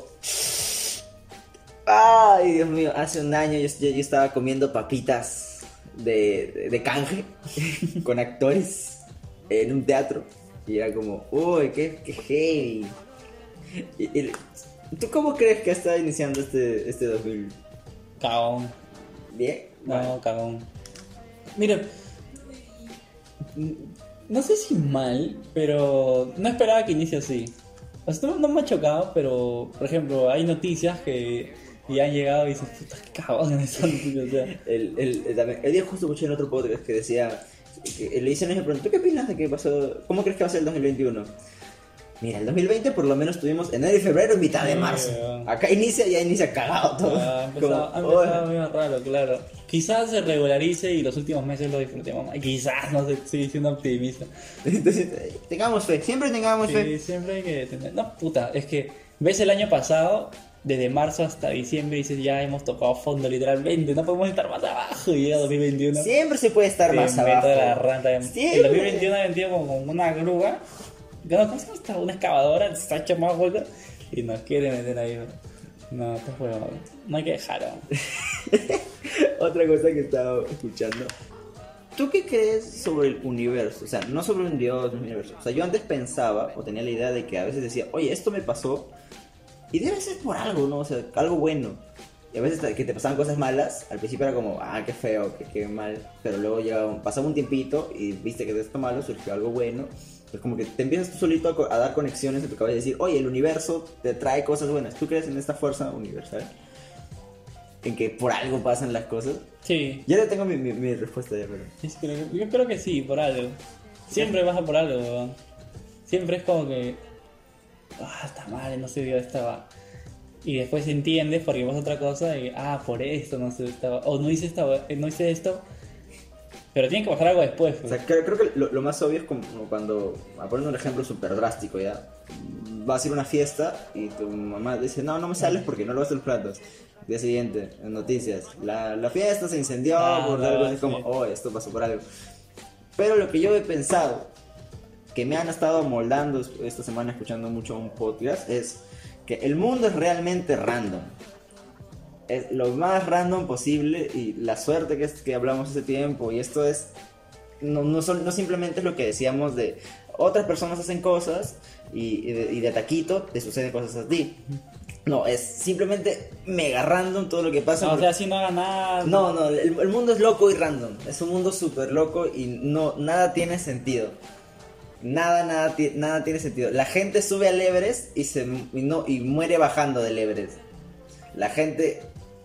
Ay, Dios mío, hace un año yo, yo- yo estaba comiendo papitas de, de, de canje con actores en un teatro. Y era como, uy, qué, qué heavy. Y- y- ¿Tú cómo crees que está iniciando este, este 2000? Cagón. ¿Bien? No, cagón. Mira, no sé si mal, pero no esperaba que inicie así. O sea, no, me ha chocado, pero por ejemplo, hay noticias que ya han llegado y dices, puta, en esa noticia. O sea, El, el, también- el día justo escuché en otro podcast que decía, que le dicen a ella, ¿tú qué opinas de qué pasó? ¿Cómo crees que va a ser el 2021? Mira, el 2020 por lo menos tuvimos enero y febrero y mitad de marzo. Acá inicia, ya inicia cagado todo. ha empezado, ha Como, empezado "Oye". medio raro, claro. Quizás se regularice y los últimos meses lo disfrutemos más. Quizás, no sé, estoy siendo optimista. Entonces, tengamos fe, siempre tengamos Sí, fe. siempre hay que tener. No, puta, es que ves el año pasado, desde marzo hasta diciembre, y dices, ya hemos tocado fondo literalmente, no podemos estar más abajo. Y llega 2021. Siempre se puede estar más abajo. la ranta. El Siempre. 2021 ha metido como una grúa. No, ¿Cómo se llama esta? Una excavadora, ha hecho más vuelta y nos quiere meter ahí. No, esto fue. No hay que dejar. ¿no? Otra cosa que estaba escuchando. ¿Tú qué crees sobre el universo? O sea, no sobre un dios, un universo. O sea, yo antes pensaba o tenía la idea de que a veces decía, oye, esto me pasó y debe ser por algo, ¿no? O sea, algo bueno. Y a veces que te pasaban cosas malas, al principio era como, ah, qué feo, qué, qué mal. Pero luego ya pasaba un tiempito y viste que de esto malo surgió algo bueno. Pues como que te empiezas tú solito a, a dar conexiones en tu cabeza y decir, oye, el universo te trae cosas buenas. ¿Tú crees en esta fuerza universal? En que por algo pasan las cosas. Sí, Ya le tengo mi, mi, mi respuesta ya, pero... sí, creo yo creo que sí, por algo. Siempre pasa por algo. weón. Siempre es como que. Ah, está mal, no se dio esta. Y después entiendes porque pasa otra cosa y. Ah, por esto no se estaba. O no hice, esta, no hice esto. Pero tiene que pasar algo después. O pues. sea, creo, creo que lo, lo más obvio es como cuando, a poner un ejemplo súper drástico ya, vas a ir a una fiesta y tu mamá dice, no, no me sales porque no lavas los platos. Día siguiente, en noticias, la, la fiesta se incendió Ah, por algo así como, oh, esto pasó por algo. Pero lo que yo he pensado, que me han estado moldando esta semana escuchando mucho un podcast, es que el mundo es realmente random. Es lo más random posible y la suerte que es que hablamos hace tiempo y esto es no, no, sol- no simplemente es lo que decíamos de otras personas hacen cosas y, y de, y de taquito te suceden cosas a ti. No, es simplemente mega random todo lo que pasa. No, o sea, si no haga nada. no, no, el, el mundo es loco y random. Es un mundo súper loco y no, nada tiene sentido. Nada, nada, nada tiene sentido. La gente sube al Everest y, se, y, no, y muere bajando del Everest. La gente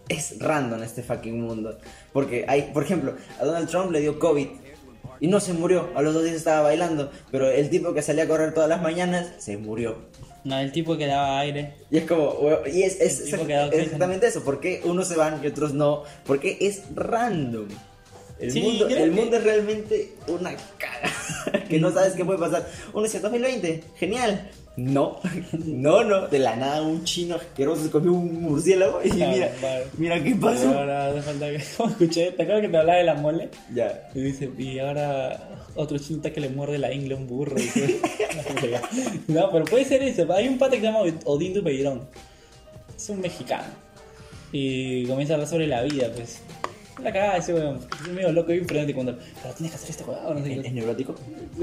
es random este fucking mundo. Porque hay, por ejemplo, a Donald Trump le dio COVID y no se murió. A los dos días estaba bailando. Pero el tipo que salía a correr todas las mañanas se murió. No, el tipo que daba aire. Y es como, y es, exactamente eso, porque unos se van y otros no, porque es random. El, Sí, mundo, el que- mundo es realmente una caga, que no sabes qué puede pasar. Uno dice, 2020, genial. No, no, no, de la nada un chino asqueroso se comió un murciélago y Claro, mira, claro. mira qué pasó. ahora hace falta que. ¿Cómo escuché? ¿Te acuerdas que te hablaba de la mole? Ya, Y dice, y ahora otro chino está que le muerde la ingle a un burro. y no, pero puede ser eso. Hay un pata que se llama Odín Dupeirón. Es un mexicano. Y comienza a hablar sobre la vida, pues. La cagada ese weón. Es medio loco y imprudente cuando. Pero tienes que hacer este weón. No sé ¿Es, qué. es neurótico?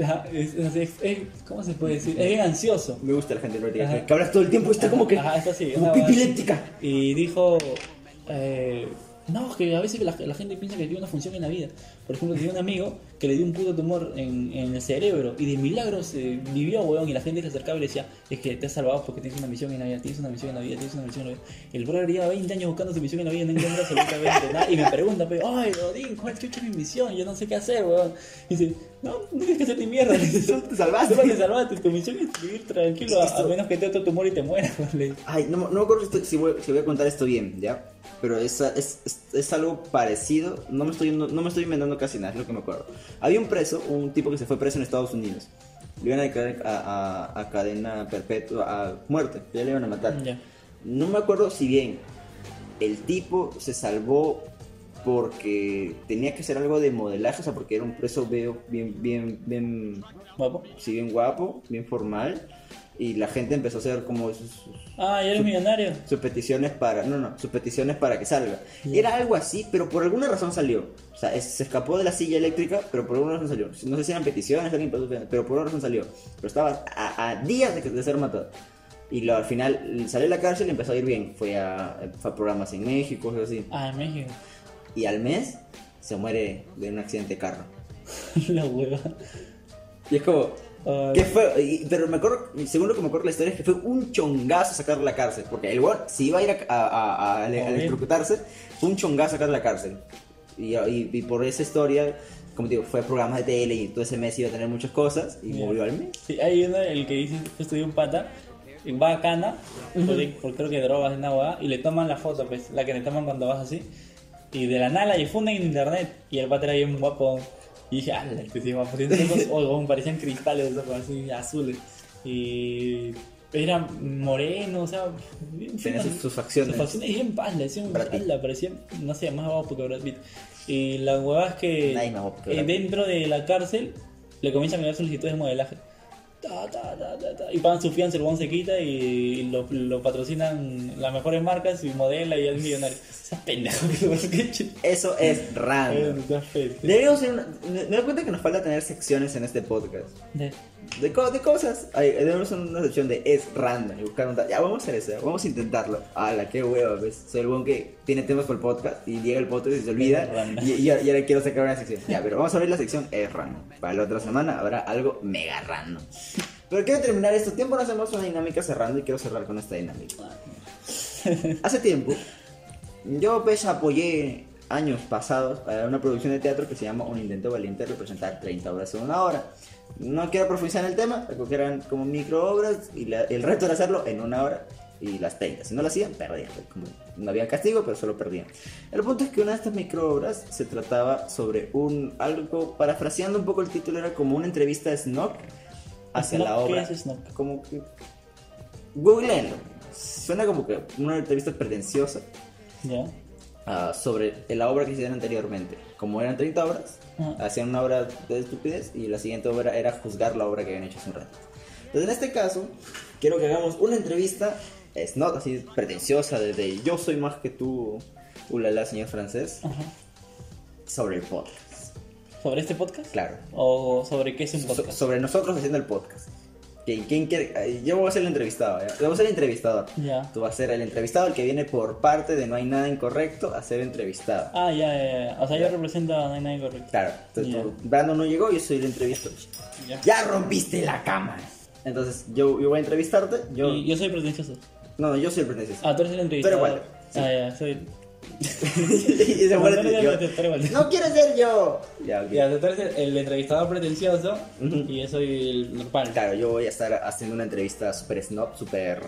Ajá, es- es- es- ¿Cómo se puede decir? Es bien ansioso. Me gusta la gente neurótica, Ajá. que hablas todo el tiempo, está como que, Ajá, es así, como una pipiléptica. Y dijo, eh, no, que a veces la, la gente piensa que tiene una función en la vida. Por ejemplo, tenía un amigo que le dio un puto tumor en, en el cerebro y de milagro se vivió, weón, y la gente se acercaba y le decía, es que te has salvado porque tienes una misión en la vida, tienes una misión en la vida, tienes una misión en la vida. El brother lleva 20 años buscando su misión en la vida y no encuentra absolutamente nada. Y me pregunta, ay, Odín, ¿cuál chucha es mi misión? Yo no sé qué hacer, weón. Y dice, no, no tienes que hacer ni mierda. Solo te salvaste. Solo te salvaste, tu misión es vivir tranquilo, a, a menos que te otro tumor y te mueras, weón. Ay, no, no me acuerdo si, voy, si voy a contar esto bien, ¿ya? Pero es, es, es, es algo parecido, no me, estoy, no, no me estoy inventando casi nada, es lo que me acuerdo. Había un preso, un tipo que se fue preso en Estados Unidos. Le iban a declarar a, a- a cadena perpetua, a muerte, ya le iban a matar. Ya. No me acuerdo si bien el tipo se salvó porque tenía que ser algo de modelaje, o sea, porque era un preso veo bien, bien, bien, Guapo. sí, bien guapo, bien formal, y la gente empezó a hacer como sus, sus- Ah, ya eres millonario. sus peticiones para, no, no, sus peticiones para que salga. Era algo así, pero por alguna razón salió. O sea, es- se escapó de la silla eléctrica, pero por alguna razón salió. No sé si eran peticiones, alguien pasó, pero por alguna razón salió. Pero estaba a, a días de ser matado. Y lo- al final salió de la cárcel y empezó a ir bien. Fue a, fue a programas en México, cosas así. Ah, en México. Y al mes se muere de un accidente de carro. la hueva. Y es como, Ay. ¿Qué fue? Pero me acuerdo, según lo que me acuerdo la historia, es que fue un chongazo sacarlo de la cárcel. Porque el weón, si iba a ir a, a, a- a electrocutarse, fue un chongazo sacarlo de la cárcel. Y, y- y por esa historia, como te digo, fue programas de tele y todo ese mes iba a tener muchas cosas y Bien. murió al mes. Sí, hay uno, el que dice que estudió un pata, va a Cana, por, por creo que drogas en agua, y le toman la foto, pues, la que le toman cuando vas así, y de la nada la difunden en internet, y el pata era bien guapo, y dije, ah, este sí es guapo, tiene unos ojos, como parecían cristales, esos así, azules, y era moreno, o sea, Tenía sus, sus facciones. Sus facciones bien pala, decían Brad Pitt. pala, parecía, no sé, más guapo que Brad Pitt. Y la huevada es que Nadie más guapo que eh, Brad Pitt. dentro de la cárcel le comienzan a enviar solicitudes de modelaje. Ta, ta, ta, ta, ta, y pagan su fianza, el huevón se quita y lo, lo patrocinan las mejores marcas y modela y es millonario. Esa pendejo que lo que Eso es random. De, Deberíamos hacer una- me me doy cuenta que nos falta tener secciones en este podcast. De, co- de cosas. Ay, debemos hacer una sección de es random y buscar un Ya, vamos a hacer eso. Vamos a intentarlo. la qué hueva, ¿ves? Soy el buen que tiene temas por el podcast y llega el podcast y se olvida. Y, y ahora- y ahora quiero sacar una sección. Ya, pero vamos a abrir la sección es random. Para la otra semana habrá algo mega random. Pero quiero terminar esto. Tiempo no hacemos una dinámica cerrando y quiero cerrar con esta dinámica. Hace tiempo, yo pues apoyé años pasados a una producción de teatro que se llama Un Intento Valiente de representar 30 obras en una hora. No quiero profundizar en el tema, porque eran como micro obras y la- el reto era hacerlo en una hora y las 30. Si no lo hacían, perdían. Como no había castigo, pero solo perdían. El punto es que una de estas micro obras se trataba sobre un algo, parafraseando un poco el título, era como una entrevista de Snock hacia la Snock, ¿qué obra. es Snock? Como que Googleenlo. Suena como que una entrevista pretenciosa Ya. ah, sobre la obra que hicieron anteriormente. Como eran 30 obras. Hacían una obra de estupidez y la siguiente obra era juzgar la obra que habían hecho hace un rato. Entonces, en este caso, quiero que hagamos una entrevista, es no así pretenciosa, de, de yo soy más que tú, ulala, señor francés, Ajá. sobre el podcast. ¿Sobre este podcast? Claro. ¿O sobre qué es un So- podcast? sobre nosotros haciendo el podcast. ¿Quién, quién quiere? Yo voy a ser el entrevistado, ¿ya? Yo voy a ser el entrevistador. Ya. Tú vas a ser el entrevistado, el que viene por parte de No hay nada incorrecto a ser entrevistado. Ah, ya, ya, ya. O sea, yo represento a No hay nada incorrecto. Claro, entonces tú- Brandon no llegó, yo soy el entrevistador. Ya. ¡Ya rompiste la cama! Entonces yo, yo voy a entrevistarte. Yo, Y yo soy pretencioso. No, no, yo soy el pretencioso. Ah, tú eres el Pero entrevistador. igual, sí. Ah, ya, soy. Y se No, muere no, quiero ser yo. Ya, ok. Ya, tú eres el, el entrevistador pretencioso y yo soy el normal. Claro, yo voy a estar haciendo una entrevista super snob, super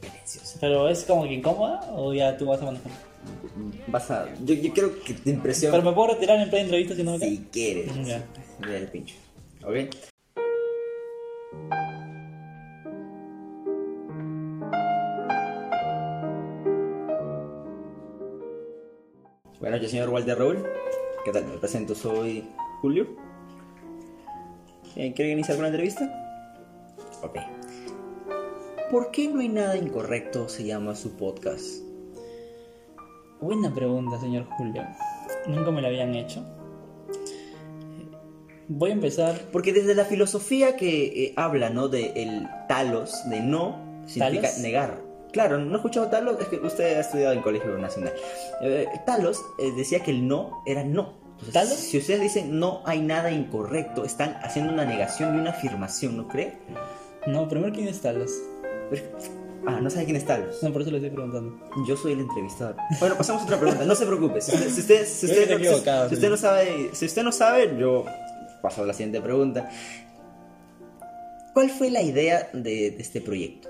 pretenciosa. Pero es como que incómoda o ya tú vas a manejar. Vas a. Yo, yo quiero que te impresione. Pero me puedo retirar en plena entrevista si no me. Si quieres. Ya. Mira el pincho. ¿Ok? Buenas noches, señor Walter Raúl. ¿Qué tal? Me presento, soy Julio. Eh, ¿Quiere iniciar con la entrevista? Ok. ¿Por qué no hay nada incorrecto se llama su podcast? Buena pregunta, señor Julio. Nunca me la habían hecho. Voy a empezar. Porque desde la filosofía que eh, habla, ¿no? De el talos, de no, significa ¿Talos? negar. Claro, ¿no ha escuchado talos? Es que usted ha estudiado en colegio nacional. Eh, talos eh, decía que el no era no. Entonces, ¿Talos? Si ustedes dicen no hay nada incorrecto, están haciendo una negación y una afirmación, ¿no cree? No, primero quién es Talos. Ah, no sabe quién es talos. No, por eso le estoy preguntando. Yo soy el entrevistador. Bueno, pasamos a otra pregunta. No se preocupe. Si usted, si usted, si Creo usted, que no, te he equivocado, si- si sí. usted no sabe, si usted no sabe, yo paso a la siguiente pregunta. ¿Cuál fue la idea de, de este proyecto?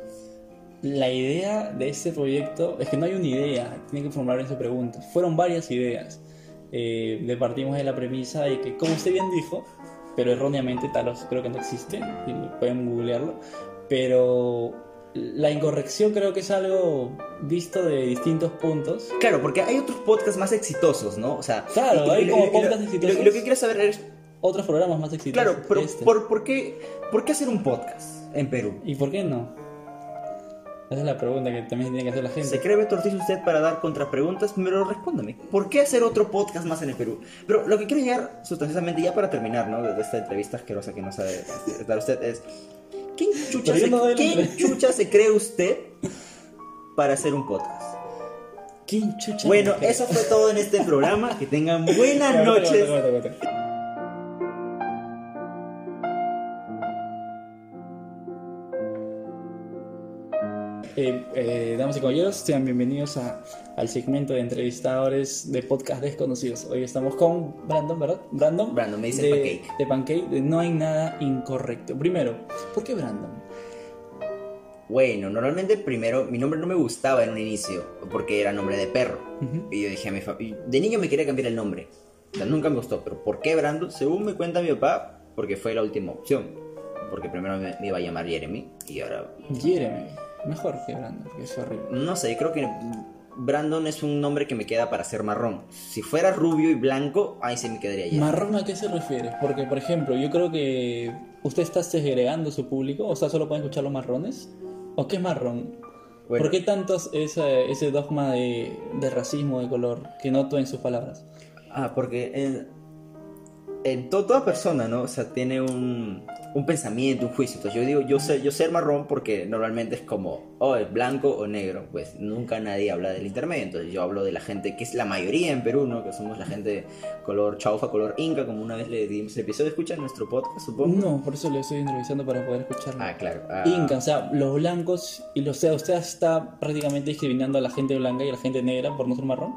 La idea de este proyecto es que no hay una idea, tiene que formular esa pregunta. Fueron varias ideas. Eh, le partimos de la premisa de que, como usted bien dijo, pero erróneamente Talos creo que no existe, y pueden googlearlo, pero la incorrección creo que es algo visto de distintos puntos. Claro, porque hay otros podcasts más exitosos, ¿no? O sea, Claro, hay como podcasts exitosos. Lo, lo que quiero saber es, Otros programas más exitosos. claro, pero este. por, ¿por, qué, ¿por qué hacer un podcast en Perú? ¿Y por qué no? Esa es la pregunta que también tiene que hacer la gente. ¿Se cree Beto Ortiz usted para dar contrapreguntas? Pero respóndame, ¿por qué hacer otro podcast más en el Perú? Pero lo que quiero llegar sustanciosamente, ya para terminar, ¿no? De esta entrevista asquerosa que nos sabe dar usted es... ¿Quién chucha, se, no ¿quién chucha se cree usted para hacer un podcast? ¿Quién chucha? Bueno, eso fue todo en este programa. Que tengan buenas noches. Eh, eh, damas y caballeros, sean bienvenidos a- al segmento de entrevistadores de podcast desconocidos. Hoy estamos con Brandon, ¿verdad? Brandon. Brandon, me dice de, Pancake. De Pancake, de No hay nada incorrecto. Primero, ¿por qué Brandon? Bueno, normalmente primero mi nombre no me gustaba en un inicio porque era nombre de perro. Y yo dije a mi familia, de niño me quería cambiar el nombre. O sea, nunca me gustó, pero ¿por qué Brandon? Según me cuenta mi papá, porque fue la última opción. Porque primero me, me iba a llamar Jeremy y ahora Jeremy. Mejor que Brandon, porque es horrible. no sé, creo que Brandon es un nombre que me queda para ser marrón. Si fuera rubio y blanco, ahí sí me quedaría Jeremy. ¿Marrón a qué se refiere? Porque, por ejemplo, yo creo que usted está segregando su público, o sea, solo pueden escuchar los marrones. ¿O qué es marrón? Bueno. ¿Por qué tantos ese, ese dogma de, de racismo de color que noto en sus palabras? Ah, porque en, en to- toda persona, ¿no? O sea, tiene un, un pensamiento, un juicio. Entonces yo digo, yo sé, yo ser marrón porque normalmente es como, oh, es blanco o negro. Pues nunca nadie habla del intermedio. Entonces yo hablo de la gente que es la mayoría en Perú, ¿no? Que somos la gente color chaufa, color inca, como una vez le dimos el episodio. ¿Escuchan nuestro podcast, supongo? No, por eso le estoy entrevistando para poder escucharlo. Ah, claro. ah, Inca, o sea, los blancos, y los, sea, usted está prácticamente discriminando a la gente blanca y a la gente negra por no ser marrón.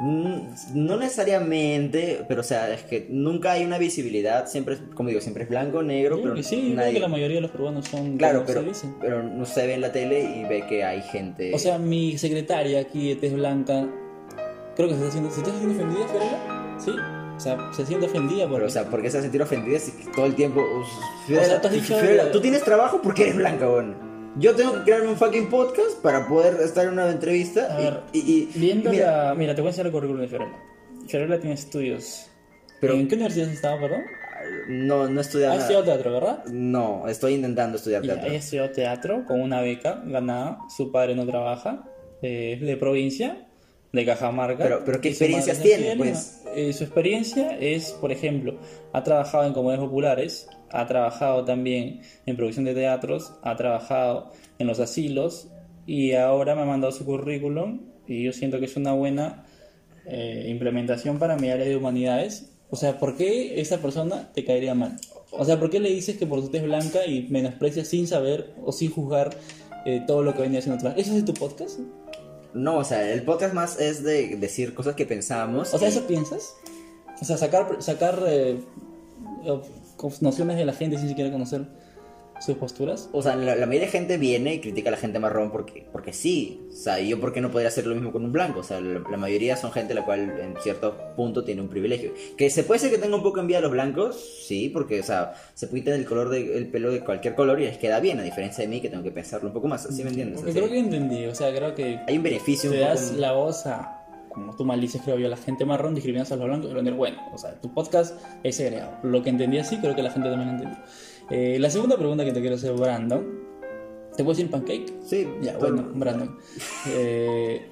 Mm, No necesariamente, pero o sea, es que nunca hay una visibilidad, siempre, es- como digo, siempre es blanco, negro, Yo pero creo que sí, yo creo nadie... que la mayoría de los peruanos son Claro, pero, se dice. pero no se ve en la tele y ve que hay gente... O sea, mi secretaria aquí tez blanca, creo que se está haciendo, ¿se está haciendo ofendida, Fiorella? Sí. O sea, se siente ofendida por Pero, o sea, ¿por qué se va a sentir ofendida si todo el tiempo... us- O Fiorella, sea, tú has dicho- Fiorella, tú tienes trabajo porque eres blanca, bueno. Yo tengo que crearme un fucking podcast para poder estar en una entrevista A y- ver, y, y- Viendo mira, la... Mira, te voy a enseñar el currículum de Fiorella. Fiorella tiene estudios. Pero- ¿En qué universidad estaba, perdón? no, no he Ha estudiado nada. estudiado teatro, ¿verdad? No, estoy intentando estudiar Y teatro. ella estudió teatro con una beca ganada. Su padre no trabaja. eh, Es de provincia, de Cajamarca. Pero- pero ¿qué experiencias tiene, pues? Eh, su experiencia es, por ejemplo, ha trabajado en comunidades populares, ha trabajado también en producción de teatros, ha trabajado en los asilos y ahora me ha mandado su currículum y yo siento que es una buena eh, implementación para mi área de humanidades. O sea, ¿por qué esa persona te caería mal? O sea, ¿por qué le dices que por su tez blanca y menosprecias sin saber o sin juzgar eh, todo lo que venía haciendo atrás? ¿Eso es de tu podcast? No, o sea, el podcast más es de decir cosas que pensamos. O sea, y- ¿eso piensas? O sea, sacar, sacar eh, eh, nociones de la gente sin siquiera conocer sus posturas. O sea, la, la mayoría de gente viene y critica a la gente marrón porque, porque sí. O sea, ¿y yo por qué no podría hacer lo mismo con un blanco? O sea, la, la mayoría son gente la cual en cierto punto tiene un privilegio. Que se puede ser que tenga un poco envidia a los blancos, sí, porque, o sea, se pintan el color del pelo de cualquier color y les queda bien, a diferencia de mí que tengo que pensarlo un poco más. ¿Sí me entiendes? Porque creo que entendí, o sea, creo que Hay un beneficio te un poco... das la voz a, como tú maldices, creo yo, a la gente marrón, discriminas a los blancos, pero en bueno, o sea, tu podcast es segregado. Lo que entendí así, creo que la gente también lo entendió. Eh, la segunda pregunta que te quiero hacer, Brandon, ¿te puedo decir pancake? Sí, Ya, todo- bueno, Brandon. Eh,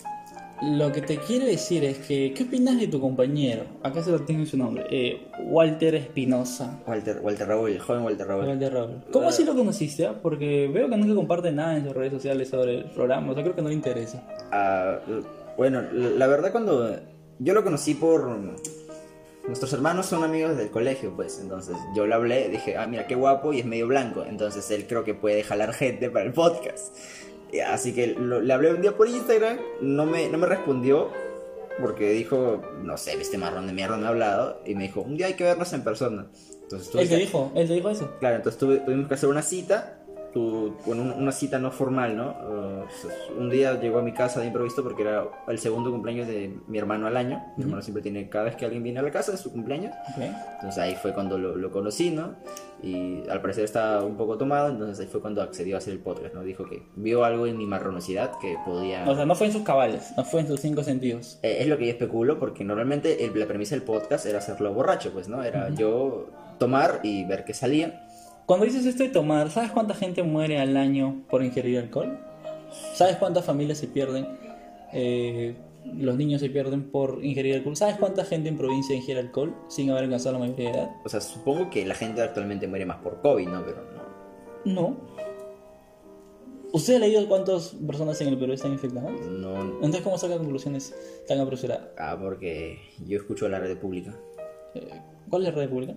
lo que te quiero decir es que, ¿qué opinas de tu compañero? Acá se lo en su nombre. eh, Walter Espinosa. Walter, Walter Raúl, el joven Walter Raúl. Walter Raúl. ¿Cómo así lo conociste? ah? Porque veo que nunca comparte nada en sus redes sociales sobre el programa. O sea, creo que no le interesa. Ah, bueno, la verdad cuando yo lo conocí por nuestros hermanos son amigos del colegio, pues entonces yo le hablé, dije, ah, mira qué guapo y es medio blanco, entonces él creo que puede jalar gente para el podcast. Así que lo- le hablé un día por Instagram, no me, no me respondió porque dijo, no sé, este marrón de mierda me ha hablado y me dijo, un día hay que vernos en persona. Entonces Él te dijo, él te dijo eso. Claro, entonces tuve- tuvimos que hacer una cita tu, bueno, un- una cita no formal, ¿no? Uh, un día llegó a mi casa de improviso porque era el segundo cumpleaños de mi hermano al año. Mi hermano siempre tiene, cada vez que alguien viene a la casa, es su cumpleaños. Ok. Entonces ahí fue cuando lo, lo conocí, ¿no? Y al parecer estaba un poco tomado, entonces ahí fue cuando accedió a hacer el podcast, ¿no? Dijo que vio algo en mi marronosidad que podía... O sea, no fue en sus cabales, no fue en sus cinco sentidos. Eh, es lo que yo especulo, porque normalmente el- la premisa del podcast era hacerlo borracho, pues, ¿no? Era yo tomar y ver qué salía. Cuando dices esto de tomar, ¿sabes cuánta gente muere al año por ingerir alcohol? ¿Sabes cuántas familias se pierden? Eh, los niños se pierden por ingerir alcohol. ¿Sabes cuánta gente en provincia ingiere alcohol sin haber alcanzado la mayoría de edad? O sea, supongo que la gente actualmente muere más por COVID, ¿no? Pero no. No. ¿Usted ha leído cuántas personas en el Perú están infectadas? No. Entonces, ¿cómo saca conclusiones tan apresuradas? Ah, porque yo escucho la red pública. Eh, ¿Cuál es la red pública?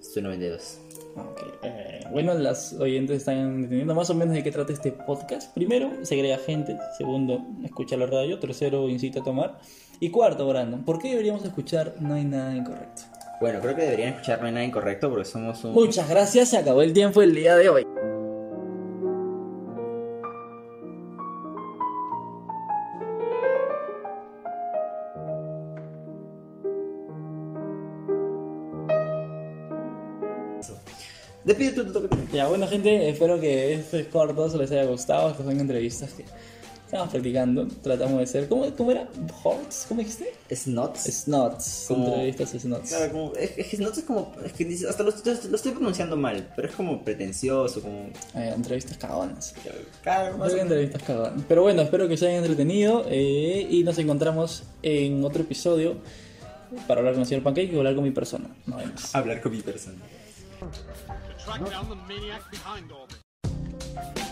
Estoy 92. Ah, ok. Eh, bueno, las oyentes están entendiendo más o menos de qué trata este podcast. Primero, segrega gente. Segundo, escucha la radio. Tercero, incita a tomar. Y cuarto, Brandon, ¿por qué deberíamos escuchar No hay nada incorrecto? Bueno, creo que deberían escuchar No hay nada incorrecto porque somos un... Muchas gracias, se acabó el tiempo el día de hoy. Despide tú, tú, tú. Ya, bueno, gente, espero que estos cortos les haya gustado. Estas son entrevistas que estamos practicando. Tratamos de ser. ¿Cómo, cómo era? ¿Horts? ¿Cómo dijiste? Snots. Snots. Como- Entrevistas snots. Claro, como, es, que Snots es como... Es que hasta lo, lo estoy pronunciando mal, pero es como pretencioso, como... Eh, entrevistas cagonas. Claro, más entrevistas cagonas. Pero bueno, espero que se hayan entretenido eh, y nos encontramos en otro episodio para hablar con el señor Pancake y hablar con mi persona. Nos vemos. Hablar con mi persona. Track down the maniac behind all this.